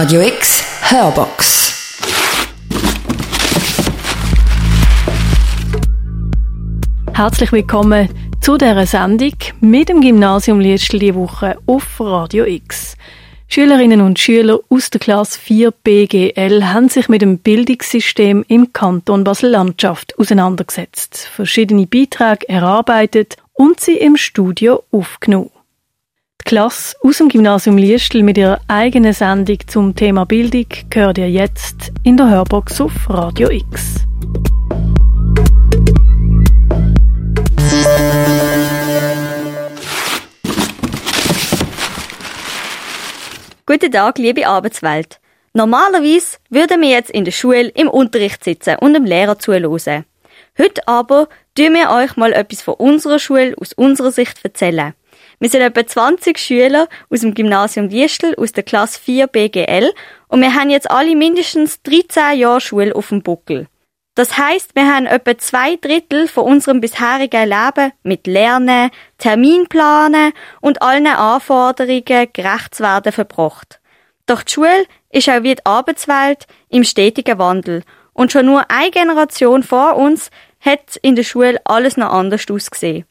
Radio X Hörbox. Herzlich willkommen zu dieser Sendung mit dem Gymnasium Liestl die Woche auf Radio X. Schülerinnen und Schüler aus der Klasse 4 BGL haben sich mit dem Bildungssystem im Kanton Basel-Landschaft auseinandergesetzt, verschiedene Beiträge erarbeitet und sie im Studio aufgenommen. Die Klasse aus dem Gymnasium Liestl mit ihrer eigenen Sendung zum Thema Bildung gehört ihr jetzt in der Hörbox auf Radio X. Guten Tag, liebe Arbeitswelt. Normalerweise würden wir jetzt in der Schule im Unterricht sitzen und dem Lehrer zuhören. Heute aber tun wir euch mal etwas von unserer Schule aus unserer Sicht erzählen. Wir sind etwa 20 Schüler aus dem Gymnasium Liestl aus der Klasse 4 BGL und wir haben jetzt alle mindestens 13 Jahre Schule auf dem Buckel. Das heißt, wir haben etwa zwei Drittel von unserem bisherigen Leben mit Lernen, Terminplanen und allen Anforderungen gerecht zu werden verbracht. Doch die Schule ist auch wie die Arbeitswelt im stetigen Wandel und schon nur eine Generation vor uns hat in der Schule alles noch anders ausgesehen.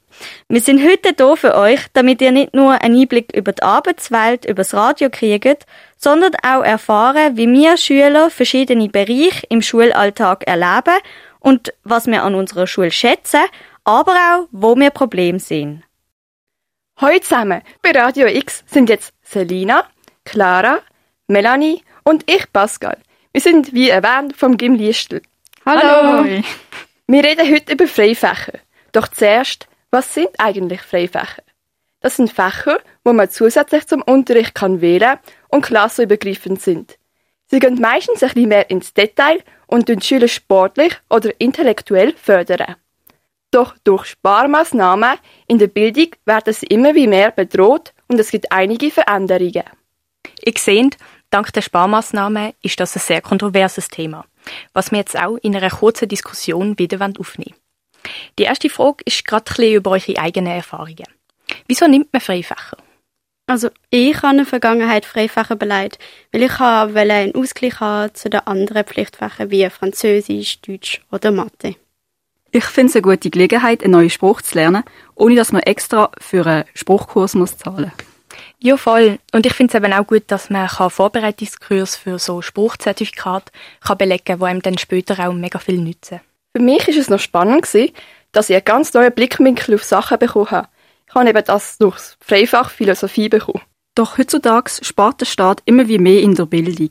Wir sind heute hier für euch, damit ihr nicht nur einen Einblick über die Arbeitswelt übers Radio kriegt, sondern auch erfahren, wie wir Schüler verschiedene Bereiche im Schulalltag erleben und was wir an unserer Schule schätzen, aber auch, wo wir Probleme sehen. Heute zusammen bei Radio X sind jetzt Selina, Clara, Melanie und ich Pascal. Wir sind, wie erwähnt, vom Gym Liestl. Hallo. Wir reden heute über Freifächer. Doch zuerst, was sind eigentlich Freifächer? Das sind Fächer, wo man zusätzlich zum Unterricht kann wählen und klassenübergreifend sind. Sie gehen meistens ein bisschen mehr ins Detail und den Schüler sportlich oder intellektuell fördern. Doch durch Sparmaßnahmen in der Bildung werden sie immer wie mehr bedroht und es gibt einige Veränderungen. Ihr seht, dank der Sparmaßnahmen ist das ein sehr kontroverses Thema, was wir jetzt auch in einer kurzen Diskussion wieder aufnehmen Die erste Frage ist gerade ein bisschen über eure eigenen Erfahrungen. Wieso nimmt man Freifächer? Also ich habe in der Vergangenheit Freifächer beleidigt, weil ich einen Ausgleich haben zu den anderen Pflichtfächern wie Französisch, Deutsch oder Mathe. Ich finde es eine gute Gelegenheit, einen neuen Spruch zu lernen, ohne dass man extra für einen Spruchkurs muss zahlen Ja, voll. Und ich finde es eben auch gut, dass man Vorbereitungskurs für so Spruchzertifikat kann belegen kann, die einem dann später auch mega viel nützen. Für mich ist es noch spannend dass ich einen ganz neuen Blickwinkel auf Sachen bekommen habe. Ich habe eben das durchs Freifach Philosophie bekommen. Doch heutzutage spart der Staat immer wie mehr in der Bildung.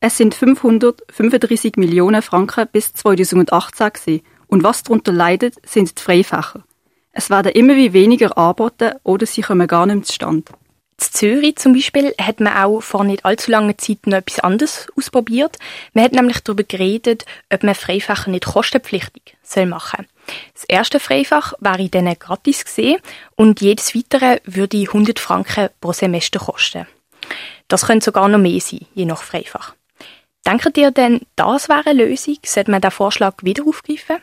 Es sind 535 Millionen Franken bis 2018 gewesen. Und was darunter leidet, sind die Freifächer. Es werden immer wie weniger angeboten oder sie kommen gar nicht zustande. In Zürich zum Beispiel hat man auch vor nicht allzu langer Zeit noch etwas anderes ausprobiert. Man hat nämlich darüber geredet, ob man Freifächer nicht kostenpflichtig machen soll. Das erste Freifach wäre dann gratis gesehen und jedes weitere würde 100 Franken pro Semester kosten. Das könnte sogar noch mehr sein, je nach Freifach. Denkt ihr denn, das wäre eine Lösung? Sollte man den Vorschlag wieder aufgreifen?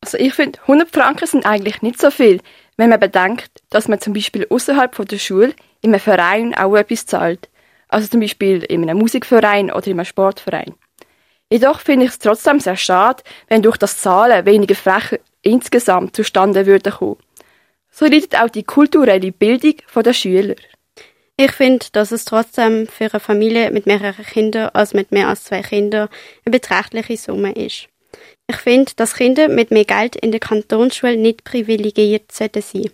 Also ich finde, 100 Franken sind eigentlich nicht so viel, wenn man bedenkt, dass man zum Beispiel außerhalb der Schule in einem Verein auch etwas zahlt. Also zum Beispiel in einem Musikverein oder in einem Sportverein. Jedoch finde ich es trotzdem sehr schade, wenn durch das Zahlen weniger Flächen insgesamt zustande würden kommen. So leidet auch die kulturelle Bildung der Schüler. Ich finde, dass es trotzdem für eine Familie mit mehreren Kindern als mit mehr als zwei Kindern eine beträchtliche Summe ist. Ich finde, dass Kinder mit mehr Geld in der Kantonsschule nicht privilegiert sollten sein.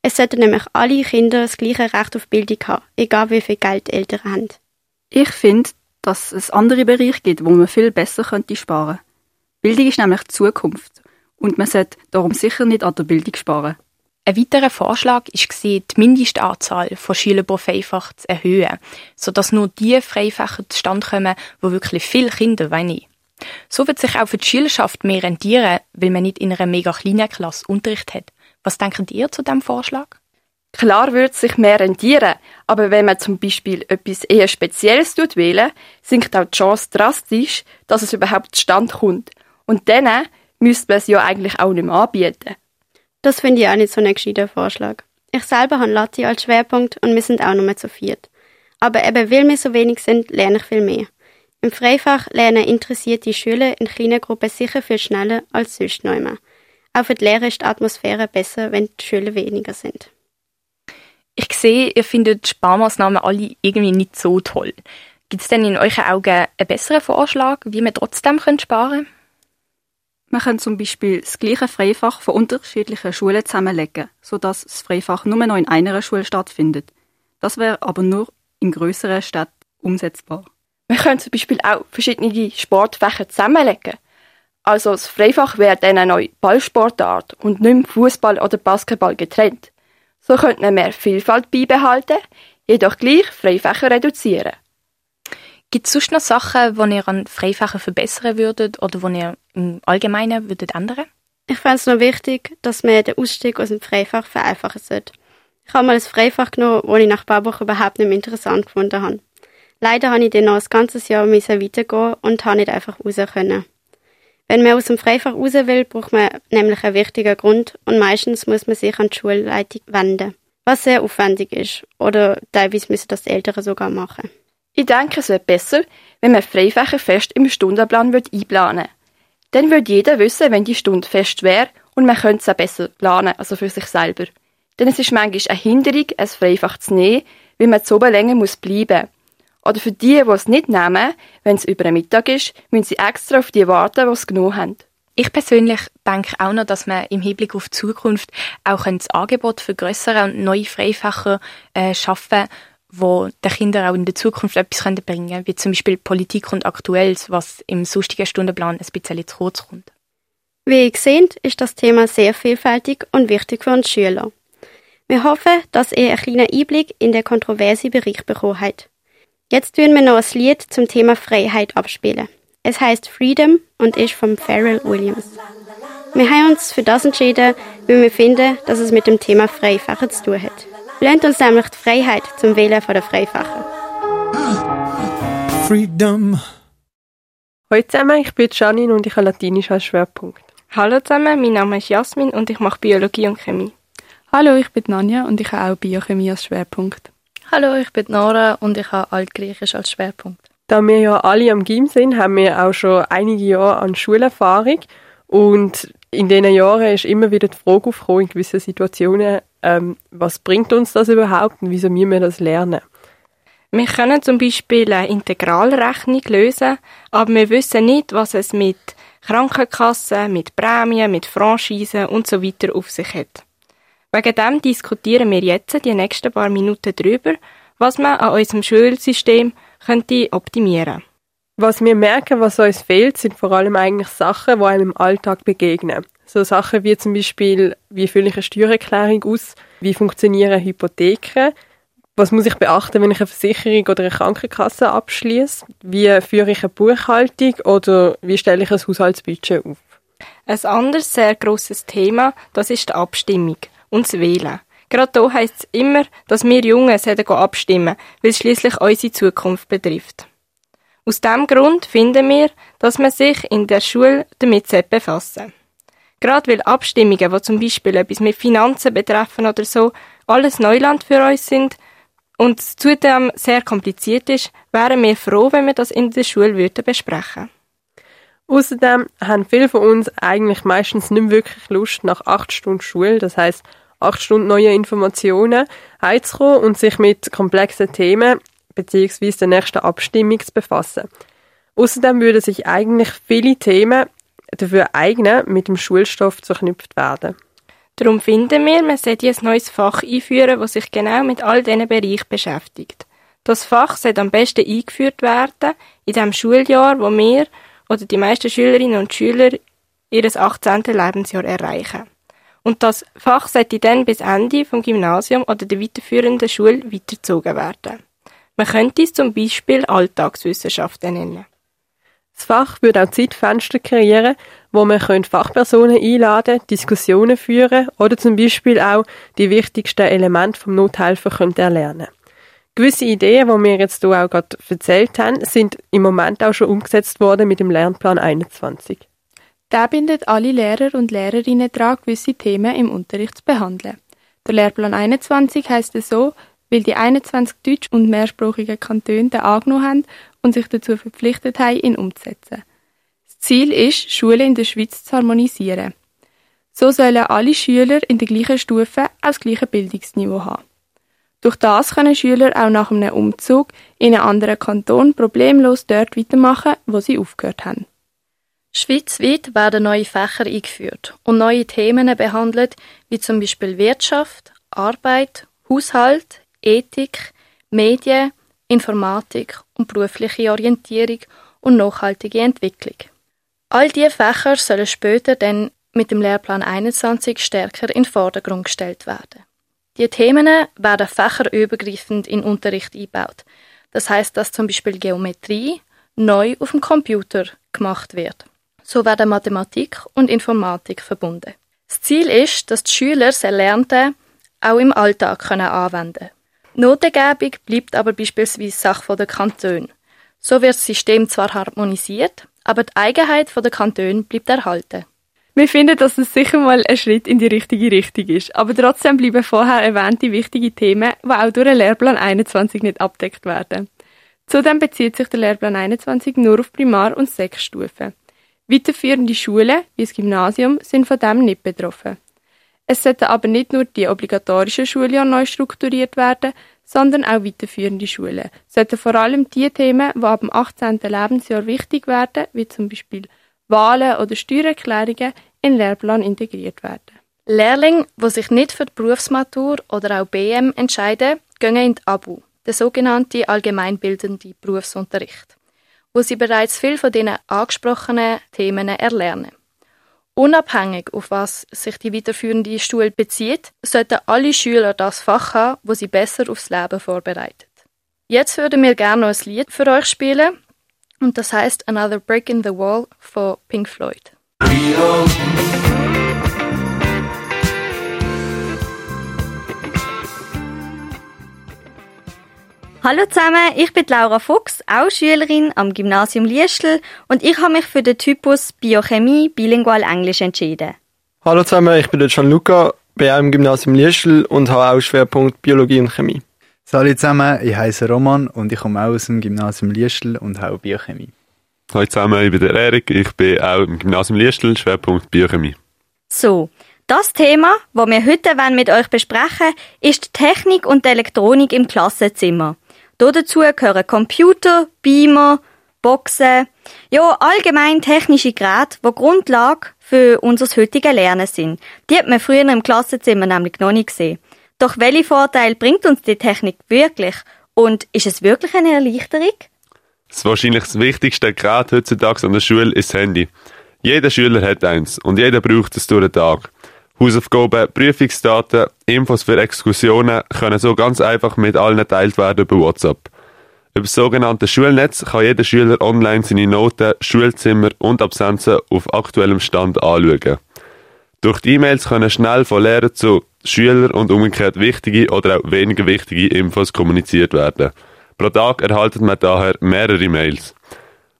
Es sollten nämlich alle Kinder das gleiche Recht auf Bildung haben, egal wie viel Geld Eltern haben. Ich finde, dass es andere Bereiche gibt, wo man viel besser könnte sparen. Bildung ist nämlich die Zukunft und man sollte darum sicher nicht an der Bildung sparen. Ein weiterer Vorschlag war, die Mindestanzahl von Schülern pro Freifach zu erhöhen, sodass nur die Freifächer zustande kommen, wo wirklich viele Kinder wollen. So wird sich auch für die Schülerschaft mehr rentieren, weil man nicht in einer mega kleinen Klasse Unterricht hat. Was denkt ihr zu diesem Vorschlag? Klar würde es sich mehr rentieren, aber wenn man zum Beispiel etwas eher Spezielles wählen, sinkt auch die Chance drastisch, dass es überhaupt zustande kommt. Und dann müsste man es ja eigentlich auch nicht mehr anbieten. Das finde ich auch nicht so ein gescheiter Vorschlag. Ich selber habe Latte als Schwerpunkt und wir sind auch nur zu viert. Aber eben, weil wir so wenig sind, lerne ich viel mehr. Im Freifach lernen interessierte Schüler in kleinen Gruppen sicher viel schneller als sonst immer. Auch für die Lehrer ist die Atmosphäre besser, wenn die Schüler weniger sind. Ich sehe, ihr findet Sparmaßnahmen alle irgendwie nicht so toll. Gibt es denn in euren Augen einen besseren Vorschlag, wie wir trotzdem sparen können? Man kann zum Beispiel das gleiche Freifach von unterschiedlichen Schulen zusammenlegen, sodass das Freifach nur noch in einer Schule stattfindet. Das wäre aber nur in größeren Städten umsetzbar. Man könnte zum Beispiel auch verschiedene Sportfächer zusammenlegen. Also das Freifach wäre dann eine neue Ballsportart und nicht Fußball oder Basketball getrennt. So könnte man mehr Vielfalt beibehalten, jedoch gleich Freifächer reduzieren. Gibt es sonst noch Sachen, die ihr an Freifächern verbessern würdet oder die ihr im Allgemeinen würdet ändern? Ich fände es noch wichtig, dass man den Ausstieg aus dem Freifach vereinfachen sollte. Ich habe mal ein Freifach genommen, das ich nach ein paar Wochen überhaupt nicht mehr interessant gefunden habe. Leider habe ich dann noch ein ganzes Jahr weitergehen und habe nicht einfach raus können. Wenn man aus dem Freifach raus will, braucht man nämlich einen wichtigen Grund und meistens muss man sich an die Schulleitung wenden. Was sehr aufwendig ist. Oder teilweise müssen das die Eltern sogar machen. Ich denke, es wäre besser, wenn man Freifächer fest im Stundenplan einplanen würde. Dann würde jeder wissen, wenn die Stunde fest wäre und man könnte es auch besser planen, also für sich selber. Denn es ist manchmal eine Hinderung, es Freifach zu nehmen, weil man zu oben länger muss oder für die, die es nicht nehmen, wenn es über den Mittag ist, müssen sie extra auf die warten, die es genommen haben. Ich persönlich denke auch noch, dass man im Hinblick auf die Zukunft auch das Angebot für größere und neue Freifächer äh, schaffen wo den Kindern auch in der Zukunft etwas bringen können, wie zum Beispiel Politik und Aktuelles, was im sonstigen Stundenplan ein bisschen zu kurz kommt. Wie ihr seht, ist das Thema sehr vielfältig und wichtig für uns Schüler. Wir hoffen, dass ihr einen kleinen Einblick in den kontroversen Bereich bekommen habt. Jetzt tun wir noch ein Lied zum Thema Freiheit abspielen. Es heißt Freedom und ist von Pharrell Williams. Wir haben uns für das entschieden, weil wir finden, dass es mit dem Thema Freifacher zu tun hat. Lernt uns nämlich die Freiheit zum Wählen von der Freifacher. Freedom. Hallo zusammen, ich bin Janine und ich habe Latinisch als Schwerpunkt. Hallo zusammen, mein Name ist Jasmin und ich mache Biologie und Chemie. Hallo, ich bin Nanja und ich habe auch Biochemie als Schwerpunkt. Hallo, ich bin Nora und ich habe Altgriechisch als Schwerpunkt. Da wir ja alle am Gym sind, haben wir auch schon einige Jahre an Schulerfahrung und in diesen Jahren ist immer wieder die Frage aufgekommen, in gewissen Situationen, ähm, was bringt uns das überhaupt und wieso müssen wir das lernen? Wir können zum Beispiel eine Integralrechnung lösen, aber wir wissen nicht, was es mit Krankenkassen, mit Prämien, mit Franchisen und so weiter auf sich hat. Wegen dem diskutieren wir jetzt die nächsten paar Minuten darüber, was man an unserem Schulsystem könnte optimieren. Was wir merken, was uns fehlt, sind vor allem eigentlich Sachen, die einem im Alltag begegnen. So Sachen wie zum Beispiel, wie fülle ich eine Steuererklärung aus, wie funktionieren Hypotheken, was muss ich beachten, wenn ich eine Versicherung oder eine Krankenkasse abschließe, wie führe ich eine Buchhaltung? Oder wie stelle ich ein Haushaltsbudget auf. Ein anderes sehr grosses Thema, das ist die Abstimmung und das Wählen. Gerade hier heisst es immer, dass wir Jungen abstimmen, weil es schliesslich unsere Zukunft betrifft. Aus diesem Grund finden wir, dass man sich in der Schule damit befassen sollte. Gerade weil Abstimmungen, die zum Beispiel etwas mit Finanzen betreffen oder so, alles Neuland für uns sind und zudem sehr kompliziert ist, wären wir froh, wenn wir das in der Schule würden besprechen Außerdem haben viele von uns eigentlich meistens nicht wirklich Lust, nach acht Stunden Schule, das heißt acht Stunden neue Informationen, heimzukommen und sich mit komplexen Themen bzw. der nächsten Abstimmung zu befassen. Außerdem würden sich eigentlich viele Themen dafür eignen, mit dem Schulstoff zu verknüpft werden. Darum finden wir, man sollte ein neues Fach einführen, das sich genau mit all diesen Bereichen beschäftigt. Das Fach sollte am besten eingeführt werden in dem Schuljahr, wo wir oder die meisten Schülerinnen und Schüler ihr 18. Lebensjahr erreichen. Und das Fach sollte dann bis Ende vom Gymnasium oder der weiterführenden Schule weitergezogen werden. Man könnte es zum Beispiel Alltagswissenschaften nennen. Das Fach würde auch Zeitfenster kreieren, wo man Fachpersonen einladen, Diskussionen führen oder zum Beispiel auch die wichtigsten Elemente vom Nothelfer erlernen. Gewisse Ideen, die wir jetzt hier auch gerade erzählt haben, sind im Moment auch schon umgesetzt worden mit dem Lernplan 21. Der bindet alle Lehrer und Lehrerinnen daran, gewisse Themen im Unterricht zu behandeln. Der Lehrplan 21 heißt es so, weil die 21 deutsch- und mehrsprachigen Kantone den angenommen haben und sich dazu verpflichtet haben, ihn umzusetzen. Das Ziel ist, Schulen in der Schweiz zu harmonisieren. So sollen alle Schüler in der gleichen Stufe auch das gleiche Bildungsniveau haben. Durch das können Schüler auch nach einem Umzug in einen anderen Kanton problemlos dort weitermachen, wo sie aufgehört haben. Schweizweit werden neue Fächer eingeführt und neue Themen behandelt, wie zum Beispiel Wirtschaft, Arbeit, Haushalt, Ethik, Medien, Informatik und berufliche Orientierung und nachhaltige Entwicklung. All diese Fächer sollen später dann mit dem Lehrplan 21 stärker in den Vordergrund gestellt werden. Die Themen werden fächerübergreifend in Unterricht eingebaut. Das heißt, dass zum Beispiel Geometrie neu auf dem Computer gemacht wird. So werden Mathematik und Informatik verbunden. Das Ziel ist, dass die Schüler das Erlernte auch im Alltag können anwenden können. Notengebung bleibt aber beispielsweise Sache der Kantone. So wird das System zwar harmonisiert, aber die Eigenheit der Kantone bleibt erhalten. Wir finden, dass es sicher mal ein Schritt in die richtige Richtung ist, aber trotzdem bleiben vorher erwähnte wichtige Themen, die auch durch den Lehrplan 21 nicht abdeckt werden. Zudem bezieht sich der Lehrplan 21 nur auf Primar- und Sechsstufen. Weiterführende Schulen, wie das Gymnasium, sind von dem nicht betroffen. Es sollten aber nicht nur die obligatorischen Schuljahre neu strukturiert werden, sondern auch weiterführende Schulen sollten vor allem die Themen, die ab dem 18. Lebensjahr wichtig werden, wie zum Beispiel Wahlen oder Steuererklärungen, in den Lehrplan integriert werden. Lehrlinge, die sich nicht für die Berufsmatur oder auch BM entscheiden, gehen in die ABU, der sogenannte allgemeinbildende Berufsunterricht, wo sie bereits viel von den angesprochenen Themen erlernen. Unabhängig, auf was sich die weiterführende Schule bezieht, sollten alle Schüler das Fach haben, wo sie besser aufs Leben vorbereitet. Jetzt würden wir gerne noch ein Lied für euch spielen, und das heißt Another Break in the Wall von Pink Floyd. Hallo zusammen, ich bin Laura Fuchs, auch Schülerin am Gymnasium Liestel und ich habe mich für den Typus Biochemie bilingual Englisch entschieden. Hallo zusammen, ich bin der Gianluca, bin auch im Gymnasium Liestel und habe auch Schwerpunkt Biologie und Chemie. Salut zusammen, ich heiße Roman und ich komme auch aus dem Gymnasium Liestel und habe Biochemie. Hallo zusammen, ich bin der Erik, ich bin auch im Gymnasium Liestel, Schwerpunkt Biochemie. So, das Thema, das wir heute mit euch besprechen ist die Technik und die Elektronik im Klassenzimmer. Dazu gehören Computer, Beamer, Boxen, ja, allgemein technische Geräte, die Grundlage für unser heutiges Lernen sind. Die hat man früher im Klassenzimmer nämlich noch nicht gesehen. Doch welche Vorteile bringt uns die Technik wirklich? Und ist es wirklich eine Erleichterung? Das wahrscheinlich das wichtigste Gerät heutzutage an der Schule ist das Handy. Jeder Schüler hat eins und jeder braucht es durch den Tag. Hausaufgaben, Prüfungsdaten, Infos für Exkursionen können so ganz einfach mit allen geteilt werden über WhatsApp. Über das sogenannte Schulnetz kann jeder Schüler online seine Noten, Schulzimmer und Absenzen auf aktuellem Stand anschauen. Durch die E-Mails können schnell von Lehrer zu Schüler und umgekehrt wichtige oder auch weniger wichtige Infos kommuniziert werden. Pro Tag erhalten man daher mehrere Mails.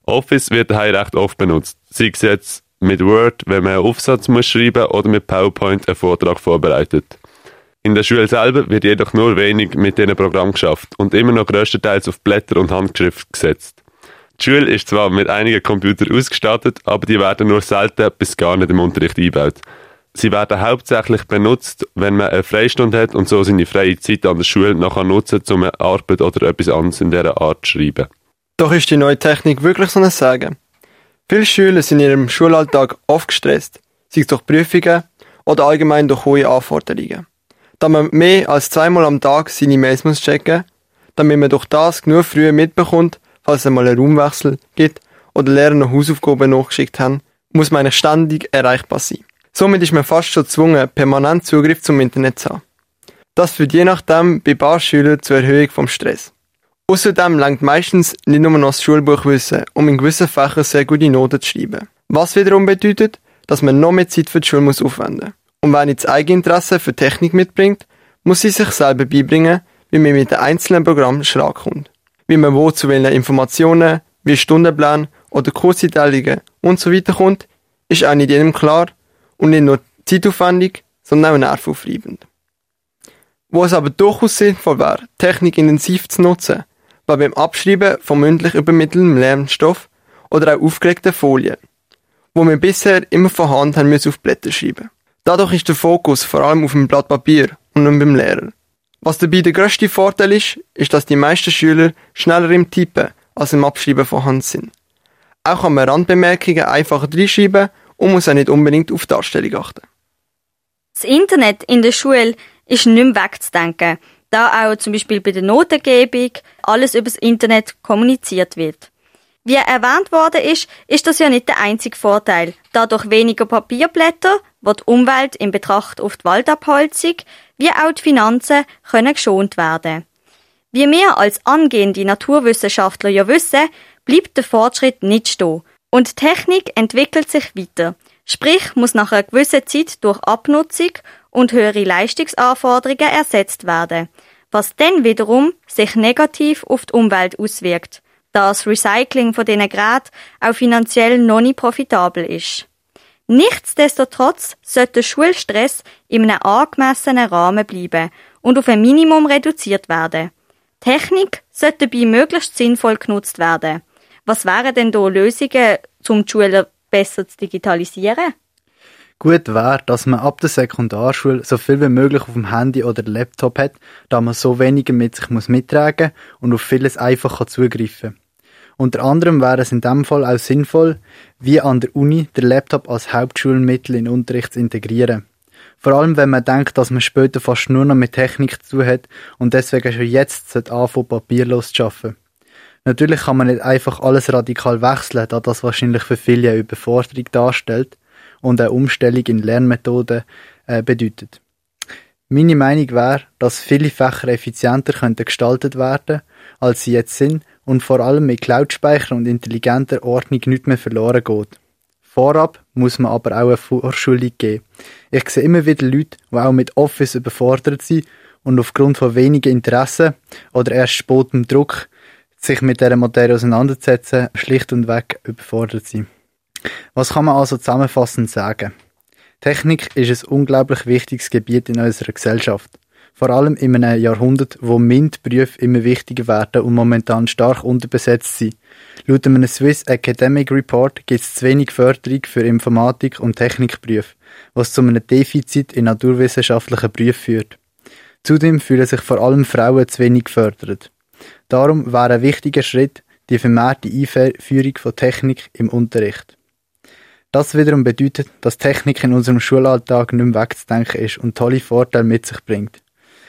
Office wird daher recht oft benutzt, sei es jetzt mit Word, wenn man einen Aufsatz muss schreiben oder mit PowerPoint einen Vortrag vorbereitet. In der Schule selber wird jedoch nur wenig mit diesem Programm geschafft und immer noch größtenteils auf Blätter und Handschrift gesetzt. Die Schule ist zwar mit einigen Computern ausgestattet, aber die werden nur selten bis gar nicht im Unterricht eingebaut. Sie werden hauptsächlich benutzt, wenn man eine Freistunde hat und so seine freie Zeit an der Schule nachher nutzen, um eine Arbeit oder etwas anderes in dieser Art zu schreiben. Doch ist die neue Technik wirklich so ein Sagen? Viele Schüler sind in ihrem Schulalltag oft gestresst, sei es durch Prüfungen oder allgemein durch hohe Anforderungen. Da man mehr als zweimal am Tag seine Mails muss checken, damit man durch das genug früh mitbekommt, falls es mal einen Raumwechsel gibt oder Lehrer noch Hausaufgaben nachgeschickt haben, muss man ständig erreichbar sein. Somit ist man fast schon gezwungen, permanent Zugriff zum Internet zu haben. Das führt je nachdem bei Barschülern zur Erhöhung vom Stress. Außerdem langt meistens nicht nur noch das Schulbuchwissen, um in gewissen Fächern sehr gute Noten zu schreiben. Was wiederum bedeutet, dass man noch mehr Zeit für die Schule muss aufwenden Und wer nicht das Eigeninteresse für Technik mitbringt, muss sie sich selber beibringen, wie man mit den einzelnen Programmen schlag kommt. Wie man wo zu welchen Informationen, wie Stundenplan oder Kurseinteilungen und so weiter kommt, ist auch nicht jedem klar und nicht nur zeitaufwendig, sondern auch nervaufreibend. Wo es aber durchaus sinnvoll wäre, Technik intensiv zu nutzen, war beim Abschreiben von mündlich übermittelndem Lernstoff oder auch aufgelegten Folien, wo wir bisher immer von Hand haben müssen auf Blätter schreiben. Dadurch ist der Fokus vor allem auf dem Blatt Papier und nicht beim Lehrer. Was dabei der grösste Vorteil ist, ist, dass die meisten Schüler schneller im Tippen als im Abschreiben von Hand sind. Auch kann man Randbemerkungen einfacher reinschreiben und muss auch nicht unbedingt auf Darstellung achten. Das Internet in der Schule ist nicht mehr wegzudenken, da auch zum Beispiel bei der Notengebung alles übers Internet kommuniziert wird. Wie erwähnt worden ist, ist das ja nicht der einzige Vorteil, da durch weniger Papierblätter wird die Umwelt in Betracht auf die Waldabholzung wie auch die Finanzen können geschont werden. Wie wir als angehende Naturwissenschaftler ja wissen, bleibt der Fortschritt nicht stehen und Technik entwickelt sich weiter. Sprich, muss nach einer gewissen Zeit durch Abnutzung und höhere Leistungsanforderungen ersetzt werden, was dann wiederum sich negativ auf die Umwelt auswirkt, da das Recycling von diesen Geräten auch finanziell noch nicht profitabel ist. Nichtsdestotrotz sollte der Schulstress in einem angemessenen Rahmen bleiben und auf ein Minimum reduziert werden. Technik sollte dabei möglichst sinnvoll genutzt werden. Was wären denn da Lösungen, um die Schüler besser zu digitalisieren? Gut wäre, dass man ab der Sekundarschule so viel wie möglich auf dem Handy oder Laptop hat, da man so weniger mit sich muss mittragen und auf vieles einfach zugreifen kann. Unter anderem wäre es in dem Fall auch sinnvoll, wie an der Uni, der Laptop als Hauptschulmittel in den Unterricht zu integrieren. Vor allem, wenn man denkt, dass man später fast nur noch mit Technik zu hat und deswegen schon jetzt anfangen, papierlos zu arbeiten. Natürlich kann man nicht einfach alles radikal wechseln, da das wahrscheinlich für viele eine Überforderung darstellt und eine Umstellung in Lernmethoden äh, bedeutet. Meine Meinung wäre, dass viele Fächer effizienter könnten gestaltet werden, als sie jetzt sind und vor allem mit Cloud-Speicher und intelligenter Ordnung nicht mehr verloren geht. Vorab muss man aber auch eine Vorschulung geben. Ich sehe immer wieder Leute, die auch mit Office überfordert sind und aufgrund von wenigen Interessen oder erst spätem Druck sich mit dieser Materie auseinanderzusetzen, schlicht und weg überfordert sind. Was kann man also zusammenfassend sagen? Technik ist ein unglaublich wichtiges Gebiet in unserer Gesellschaft. Vor allem in einem Jahrhundert, wo MINT-Berufe immer wichtiger werden und momentan stark unterbesetzt sind. Laut einem Swiss Academic Report gibt es zu wenig Förderung für Informatik- und Technikberufe, was zu einem Defizit in naturwissenschaftlichen Berufen führt. Zudem fühlen sich vor allem Frauen zu wenig gefördert. Darum wäre ein wichtiger Schritt die vermehrte Einführung von Technik im Unterricht. Das wiederum bedeutet, dass Technik in unserem Schulalltag nicht mehr wegzudenken ist und tolle Vorteile mit sich bringt.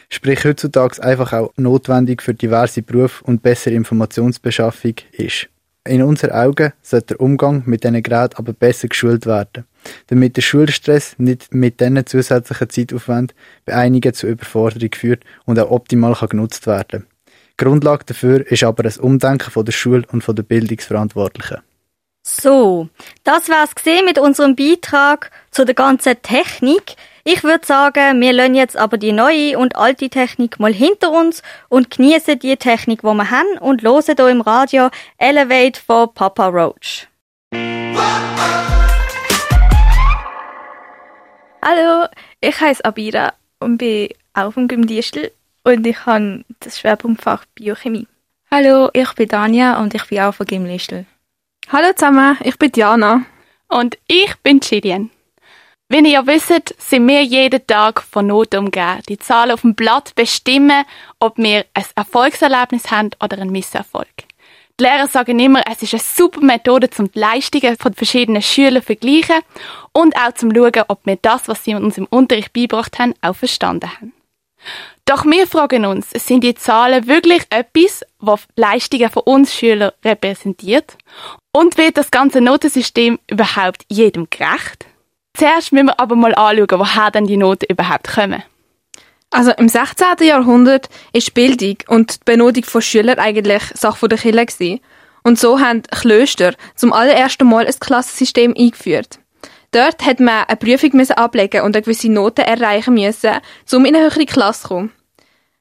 Sprich heutzutage einfach auch notwendig für diverse Berufe und bessere Informationsbeschaffung ist. In unseren Augen sollte der Umgang mit diesen Geräten aber besser geschult werden, damit der Schulstress nicht mit diesen zusätzlichen Zeitaufwand bei einigen zur Überforderung führt und auch optimal kann genutzt werden. Grundlage dafür ist aber ein Umdenken von der Schule und von der Bildungsverantwortlichen. So, das war's gesehen mit unserem Beitrag zu der ganzen Technik. Ich würde sagen, wir lassen jetzt aber die neue und alte Technik mal hinter uns und genießen die Technik, die wir haben und hören hier im Radio Elevate von Papa Roach. Hallo, ich heiße Abira und bin auch vom Gymnastel und ich habe das Schwerpunktfach Biochemie. Hallo, ich bin Dania und ich bin auch vom Gymnastel. Hallo zusammen, ich bin Diana. Und ich bin Gillian. Wie ihr ja wisst, sind wir jeden Tag von Not umgeben. Die Zahlen auf dem Blatt bestimmen, ob wir ein Erfolgserlebnis haben oder einen Misserfolg. Die Lehrer sagen immer, es ist eine super Methode, um die Leistungen von verschiedenen Schülern zu vergleichen und auch zum schauen, ob wir das, was sie uns im Unterricht beigebracht haben, auch verstanden haben. Doch wir fragen uns, sind die Zahlen wirklich etwas, was Leistungen von uns Schülern repräsentiert? Und wird das ganze Notensystem überhaupt jedem gerecht? Zuerst müssen wir aber mal anschauen, woher denn die Noten überhaupt kommen. Also im 16. Jahrhundert ist Bildung und die Benotung von Schülern eigentlich Sache der Kirche Und so haben Klöster zum allerersten Mal ein Klassensystem eingeführt. Dort hat man eine Prüfung ablegen und eine gewisse Note erreichen müssen, um in eine höhere Klasse zu kommen.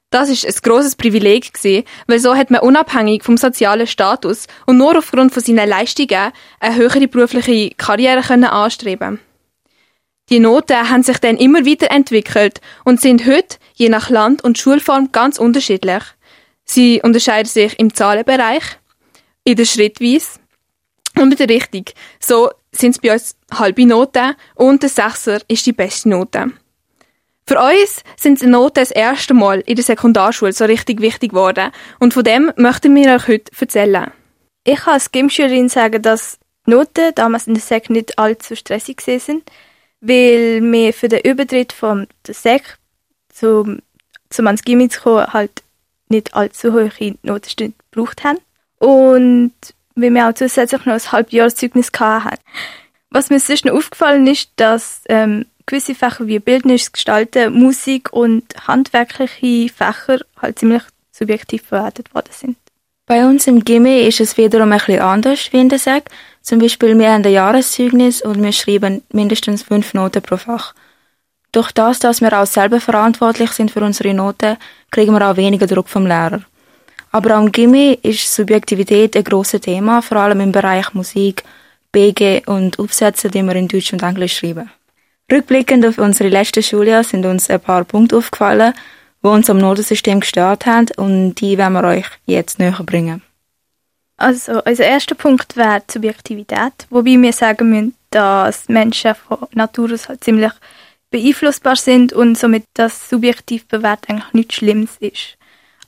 Das ist ein grosses Privileg gewesen, weil so hat man unabhängig vom sozialen Status und nur aufgrund von seinen Leistungen eine höhere berufliche Karriere können anstreben. Die Noten haben sich dann immer weiterentwickelt und sind heute je nach Land und Schulform ganz unterschiedlich. Sie unterscheiden sich im Zahlenbereich, in der Schrittweise und in der Richtung. So sind es bei uns halbe Noten und der Sechser ist die beste Note. Für uns sind die Noten das erste Mal in der Sekundarschule so richtig wichtig geworden und von dem möchten wir euch heute erzählen. Ich kann als Gymschülerin sagen, dass Noten damals in der Sek nicht allzu stressig sind, weil wir für den Übertritt von der Sek zum, zum ans Gimmi zu kommen, halt nicht allzu hohe Notenstunden gebraucht haben. Und weil wir auch zusätzlich noch ein Halbjahreszeugnis hatten. Was mir sonst noch aufgefallen ist, dass ähm, gewisse Fächer wie Bildnis, Gestalten, Musik und handwerkliche Fächer halt ziemlich subjektiv verwertet worden sind. Bei uns im Gimmi ist es wiederum ein bisschen anders wie in der SEC. Zum Beispiel, wir haben ein Jahreszeugnis und wir schreiben mindestens fünf Noten pro Fach. Durch das, dass wir auch selber verantwortlich sind für unsere Noten, kriegen wir auch weniger Druck vom Lehrer. Aber am Gimmi ist Subjektivität ein grosses Thema, vor allem im Bereich Musik, BG und Aufsätze, die wir in Deutsch und Englisch schreiben. Rückblickend auf unsere letzte Schuljahr sind uns ein paar Punkte aufgefallen, die uns am Notensystem gestört haben und die werden wir euch jetzt näher bringen. Also, unser erster Punkt wäre die Subjektivität, wobei wir sagen müssen, dass Menschen von Natur aus halt ziemlich beeinflussbar sind und somit das subjektiv bewährt eigentlich nichts Schlimmes ist.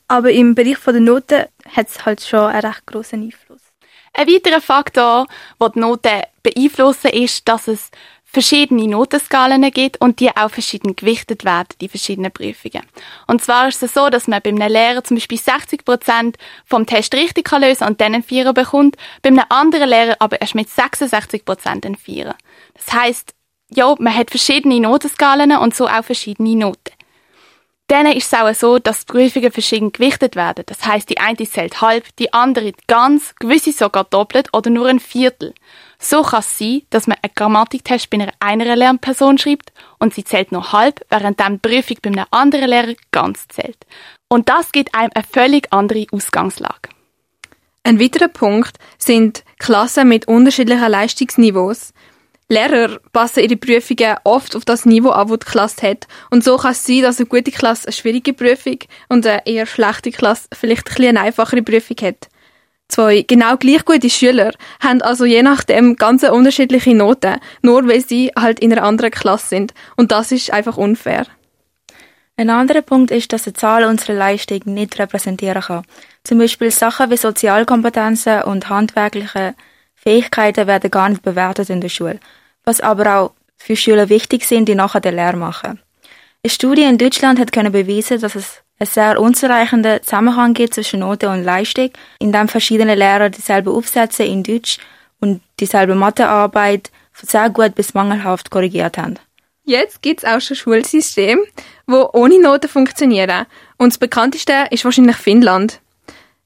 Aber im Bereich der Noten hat es halt schon einen recht großen Einfluss. Ein weiterer Faktor, der die Noten beeinflussen, ist, dass es verschiedene Notenskalen gibt und die auch verschieden gewichtet werden, die verschiedenen Prüfungen. Und zwar ist es so, dass man bei einem Lehrer zum Beispiel 60 Prozent vom Test richtig kann lösen und dann einen Vierer bekommt, bei einem anderen Lehrer aber erst mit 66 Prozent einen Vierer. Das heißt, ja, man hat verschiedene Notenskalen und so auch verschiedene Noten. Dann ist es auch so, dass die Prüfungen verschieden gewichtet werden. Das heißt, die eine zählt halb, die andere ganz, gewisse sogar doppelt oder nur ein Viertel. So kann es sein, dass man einen Grammatiktest bei einer, einer Lernperson schreibt und sie zählt nur halb, während dann die Prüfung bei einem anderen Lehrer ganz zählt. Und das gibt einem eine völlig andere Ausgangslage. Ein weiterer Punkt sind Klassen mit unterschiedlichen Leistungsniveaus. Lehrer passen ihre Prüfungen oft auf das Niveau an, das die Klasse hat. Und so kann es sein, dass eine gute Klasse eine schwierige Prüfung und eine eher schlechte Klasse vielleicht ein eine einfachere Prüfung hat. Zwei genau gleich gute Schüler haben also je nachdem ganz unterschiedliche Noten, nur weil sie halt in einer anderen Klasse sind. Und das ist einfach unfair. Ein anderer Punkt ist, dass eine Zahl unsere Leistung nicht repräsentieren kann. Zum Beispiel Sachen wie Sozialkompetenzen und handwerkliche Fähigkeiten werden gar nicht bewertet in der Schule was aber auch für Schüler wichtig sind, die nachher die Lehre machen. Eine Studie in Deutschland hat können beweisen, dass es einen sehr unzureichenden Zusammenhang gibt zwischen Note und Leistung, indem verschiedene Lehrer dieselben Aufsätze in Deutsch und dieselbe Mathearbeit von sehr gut bis mangelhaft korrigiert haben. Jetzt gibt es auch schon Schulsysteme, wo ohne Noten funktionieren. Und das bekannteste ist wahrscheinlich Finnland.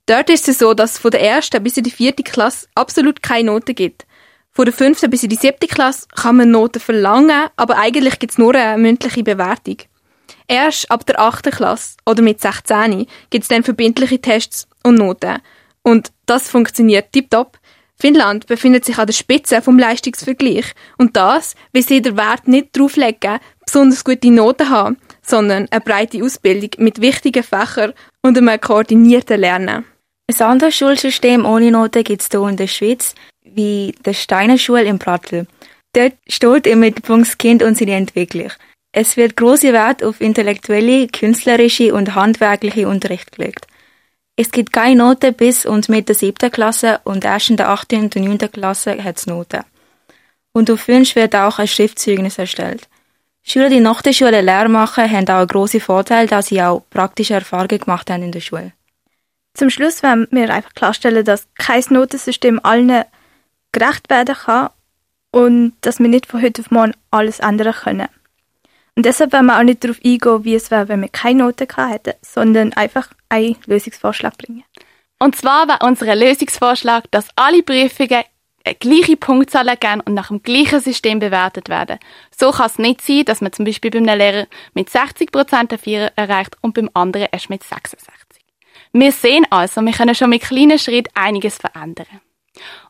Dort ist es so, dass es von der ersten bis in die vierte Klasse absolut keine Noten gibt. Von der fünften bis in die siebte Klasse kann man Noten verlangen, aber eigentlich gibt es nur eine mündliche Bewertung. Erst ab der achten Klasse oder mit 16 gibt es dann verbindliche Tests und Noten. Und das funktioniert tiptop. Finnland befindet sich an der Spitze vom Leistungsvergleich. Und das, weil sie den Wert nicht darauf legen, besonders gute Noten haben, sondern eine breite Ausbildung mit wichtigen Fächern und einem koordinierten Lernen. Ein anderes Schulsystem ohne Noten gibt es hier in der Schweiz, wie der Steiner Schule im Prattl. Dort steht im Mittelpunkt das Kind und seine Entwicklung. Es wird große Wert auf intellektuelle, künstlerische und handwerkliche Unterricht gelegt. Es gibt keine Noten bis und mit der siebten Klasse und erst in der achten und neunten Klasse hat es Noten. Und auf Wunsch wird auch ein Schriftzeugnis erstellt. Schüler, die nach der Schule Lehre machen, haben auch einen grossen Vorteil, da sie auch praktische Erfahrungen gemacht haben in der Schule. Zum Schluss wollen wir einfach klarstellen, dass kein Notensystem allen gerecht werden kann und dass wir nicht von heute auf morgen alles ändern können. Und deshalb werden wir auch nicht darauf eingehen, wie es wäre, wenn wir keine Noten hätten, sondern einfach einen Lösungsvorschlag bringen. Und zwar wäre unser Lösungsvorschlag, dass alle Prüfungen eine gleiche Punktzahl geben und nach dem gleichen System bewertet werden. So kann es nicht sein, dass man zum Beispiel bei einem Lehrer mit 60% einen Vierer erreicht und beim anderen erst mit 66. Wir sehen also, wir können schon mit kleinen Schritten einiges verändern.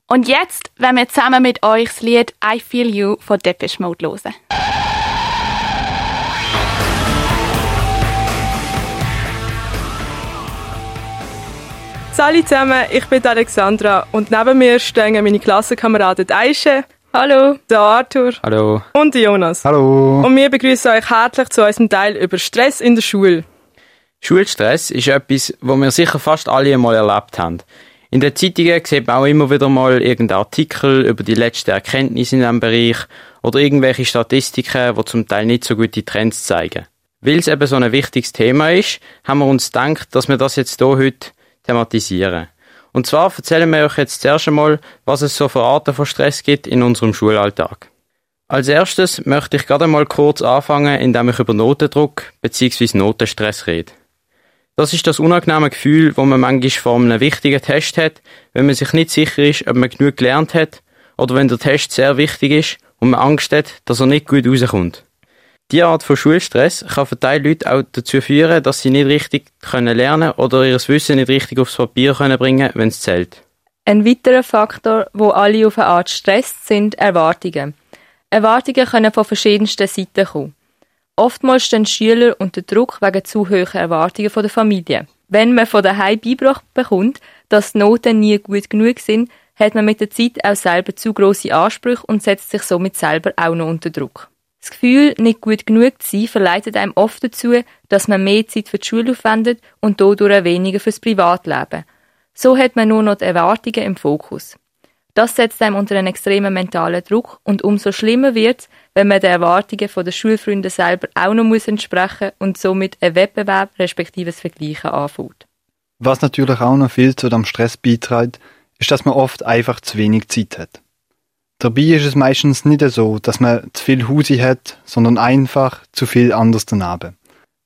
Und jetzt, wenn wir zusammen mit euch das Lied I Feel You von Depeche Mode hören. Hallo zusammen, ich bin Alexandra und neben mir stehen meine Klassenkameraden Aische. Hallo. Der Arthur. Hallo. Und Jonas. Hallo. Und wir begrüßen euch herzlich zu unserem Teil über Stress in der Schule. Schulstress ist etwas, wo wir sicher fast alle einmal erlebt haben. In den Zeitungen sieht man auch immer wieder mal irgendeinen Artikel über die letzten Erkenntnisse in diesem Bereich oder irgendwelche Statistiken, die zum Teil nicht so gute Trends zeigen. Weil es eben so ein wichtiges Thema ist, haben wir uns gedacht, dass wir das jetzt hier heute thematisieren. Und zwar erzählen wir euch jetzt zuerst einmal, was es so für Arten von Stress gibt in unserem Schulalltag. Als erstes möchte ich gerade mal kurz anfangen, indem ich über Notendruck bzw. Notenstress rede. Das ist das unangenehme Gefühl, wo man manchmal vor einem wichtigen Test hat, wenn man sich nicht sicher ist, ob man genug gelernt hat, oder wenn der Test sehr wichtig ist und man Angst hat, dass er nicht gut rauskommt. Diese Art von Schulstress kann für Teil Leute auch dazu führen, dass sie nicht richtig können lernen oder ihr Wissen nicht richtig aufs Papier können bringen, wenn es zählt. Ein weiterer Faktor, wo alle auf eine Art stresst, sind Erwartungen. Erwartungen können von verschiedensten Seiten kommen. Oftmals stehen Schüler unter Druck wegen zu hoher Erwartungen von der Familie. Wenn man von daheim beigebracht bekommt, dass die Noten nie gut genug sind, hat man mit der Zeit auch selber zu große Ansprüche und setzt sich somit selber auch noch unter Druck. Das Gefühl, nicht gut genug zu sein, verleitet einem oft dazu, dass man mehr Zeit für die Schule aufwendet und dadurch weniger fürs Privatleben. So hat man nur noch die Erwartungen im Fokus. Das setzt einem unter einen extremen mentalen Druck und umso schlimmer wird wenn man den Erwartungen der Schulfreunde selber auch noch muss entsprechen und somit ein Wettbewerb respektive das Vergleichen anfängt. Was natürlich auch noch viel zu dem Stress beiträgt, ist, dass man oft einfach zu wenig Zeit hat. Dabei ist es meistens nicht so, dass man zu viel Husi hat, sondern einfach zu viel anders daneben.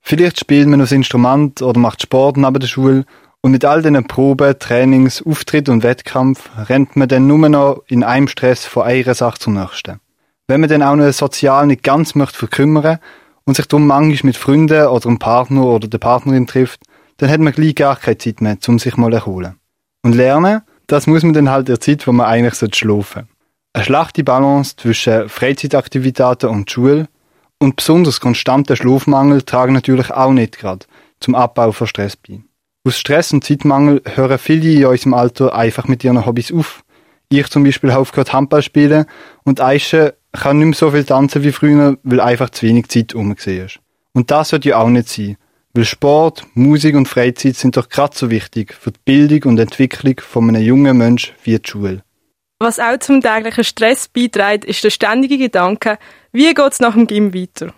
Vielleicht spielt man das Instrument oder macht Sport neben der Schule und mit all diesen Proben, Trainings, Auftritt und Wettkampf rennt man dann nur noch in einem Stress von einer Sache zur nächsten. Wenn man dann auch noch sozial nicht ganz möchte verkümmern und sich darum manchmal mit Freunden oder einem Partner oder der Partnerin trifft, dann hat man gleich gar keine Zeit mehr, um sich mal erholen. Und lernen, das muss man dann halt der Zeit, wo man eigentlich schlafen sollte. Eine schlechte Balance zwischen Freizeitaktivitäten und Schule und besonders konstanter Schlafmangel tragen natürlich auch nicht gerade zum Abbau von Stress bei. Aus Stress und Zeitmangel hören viele in unserem Alter einfach mit ihren Hobbys auf. Ich zum Beispiel habe aufgehört Handball spielen und Aische kann nicht mehr so viel tanzen wie früher, weil einfach zu wenig Zeit rum ist. Und das sollte ja auch nicht sein. Weil Sport, Musik und Freizeit sind doch gerade so wichtig für die Bildung und Entwicklung von einem jungen Menschen wie die Schule. Was auch zum täglichen Stress beiträgt, ist der ständige Gedanke, wie geht es nach dem Gym weiter?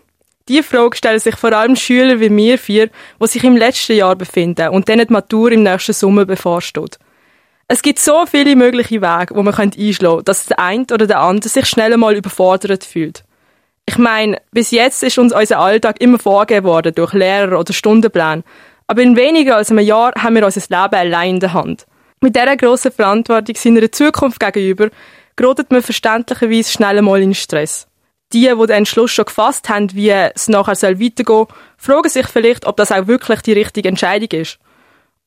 Diese Frage stellen sich vor allem Schüler wie wir vier, die sich im letzten Jahr befinden und denen die Matur im nächsten Sommer bevorsteht. Es gibt so viele mögliche Wege, wo man einschlagen könnte, dass der eine oder der andere sich schnell mal überfordert fühlt. Ich meine, bis jetzt ist uns unser Alltag immer vorgegeben worden durch Lehrer oder Stundenpläne. Aber in weniger als einem Jahr haben wir unser Leben allein in der Hand. Mit dieser grossen Verantwortung seiner Zukunft gegenüber gerät man verständlicherweise schnell mal in Stress. Die, die den Entschluss schon gefasst haben, wie es nachher weitergehen soll, fragen sich vielleicht, ob das auch wirklich die richtige Entscheidung ist.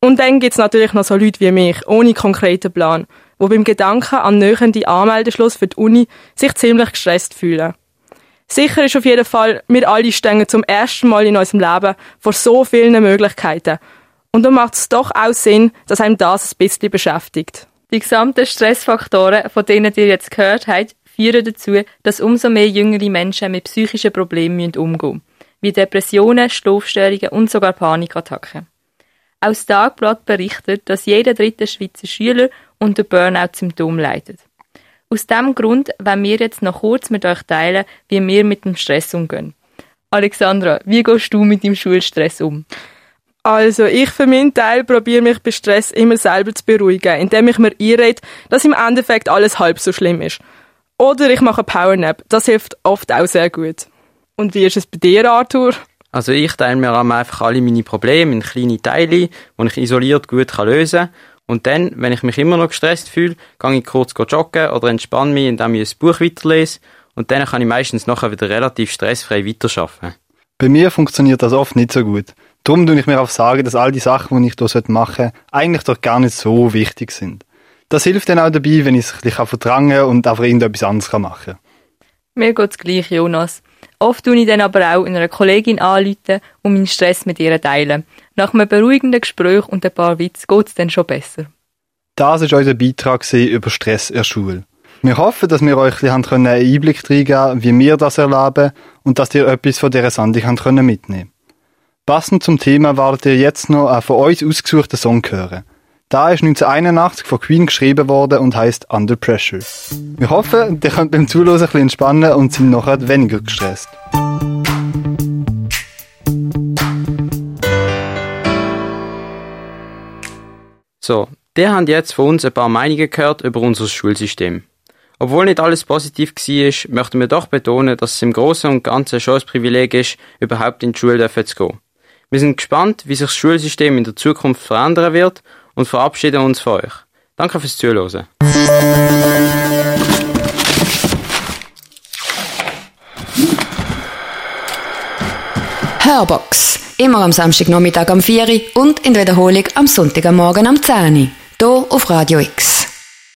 Und dann gibt's natürlich noch so Leute wie mich, ohne konkreten Plan, wo beim Gedanken an nähenden Anmeldeschluss für die Uni sich ziemlich gestresst fühlen. Sicher ist auf jeden Fall, wir alle stehen zum ersten Mal in unserem Leben vor so vielen Möglichkeiten. Und dann macht es doch auch Sinn, dass einem das ein bisschen beschäftigt. Die gesamten Stressfaktoren, von denen ihr jetzt gehört habt, führen dazu, dass umso mehr jüngere Menschen mit psychischen Problemen umgehen müssen, wie Depressionen, Schlafstörungen und sogar Panikattacken. Auch das Tagblatt berichtet, dass jeder dritte Schweizer Schüler unter Burnout-Symptom leidet. Aus diesem Grund wollen wir jetzt noch kurz mit euch teilen, wie wir mit dem Stress umgehen. Alexandra, wie gehst du mit dem Schulstress um? Also, ich für meinen Teil probiere mich bei Stress immer selber zu beruhigen, indem ich mir einrede, dass im Endeffekt alles halb so schlimm ist. Oder ich mache Powernap. Das hilft oft auch sehr gut. Und wie ist es bei dir, Arthur? Also ich teile mir einfach alle meine Probleme in kleine Teile, die ich isoliert gut lösen kann. Und dann, wenn ich mich immer noch gestresst fühle, gehe ich kurz joggen oder entspanne mich, indem ich ein Buch weiterlese. Und dann kann ich meistens nachher wieder relativ stressfrei weiterarbeiten. Bei mir funktioniert das oft nicht so gut. Darum tue ich mir auch sagen, dass all die Sachen, die ich hier machen sollte, eigentlich doch gar nicht so wichtig sind. Das hilft dann auch dabei, wenn ich es ein verdrängen und einfach irgendetwas anderes machen kann. Mir geht's gleich, Jonas. Oft tue ich dann aber auch einer Kollegin anrufen und meinen Stress mit ihr teilen. Nach einem beruhigenden Gespräch und ein paar Witz geht's dann schon besser. Das war unser Beitrag über Stress in der Schule. Wir hoffen, dass wir euch einen Einblick reingeben wie wir das erleben und dass ihr etwas von dieser Sendung mitnehmen könnt. Passend zum Thema werdet ihr jetzt noch einen von uns ausgesuchten Song hören. Da ist 1981 von Queen geschrieben worden und heißt Under Pressure. Wir hoffen, ihr könnt beim Zuhören ein entspannen und sind nachher weniger gestresst. So, der habt jetzt von uns ein paar Meinungen gehört über unser Schulsystem. Obwohl nicht alles positiv war, möchten wir doch betonen, dass es im Großen und Ganzen schon ein Privileg ist, überhaupt in die Schule zu gehen. Wir sind gespannt, wie sich das Schulsystem in der Zukunft verändern wird und verabschieden uns von euch. Danke fürs Zuhören. Hörbox. Immer am Samstagnachmittag am 4 und in Wiederholung am Sonntagmorgen am 10 Hier auf Radio X.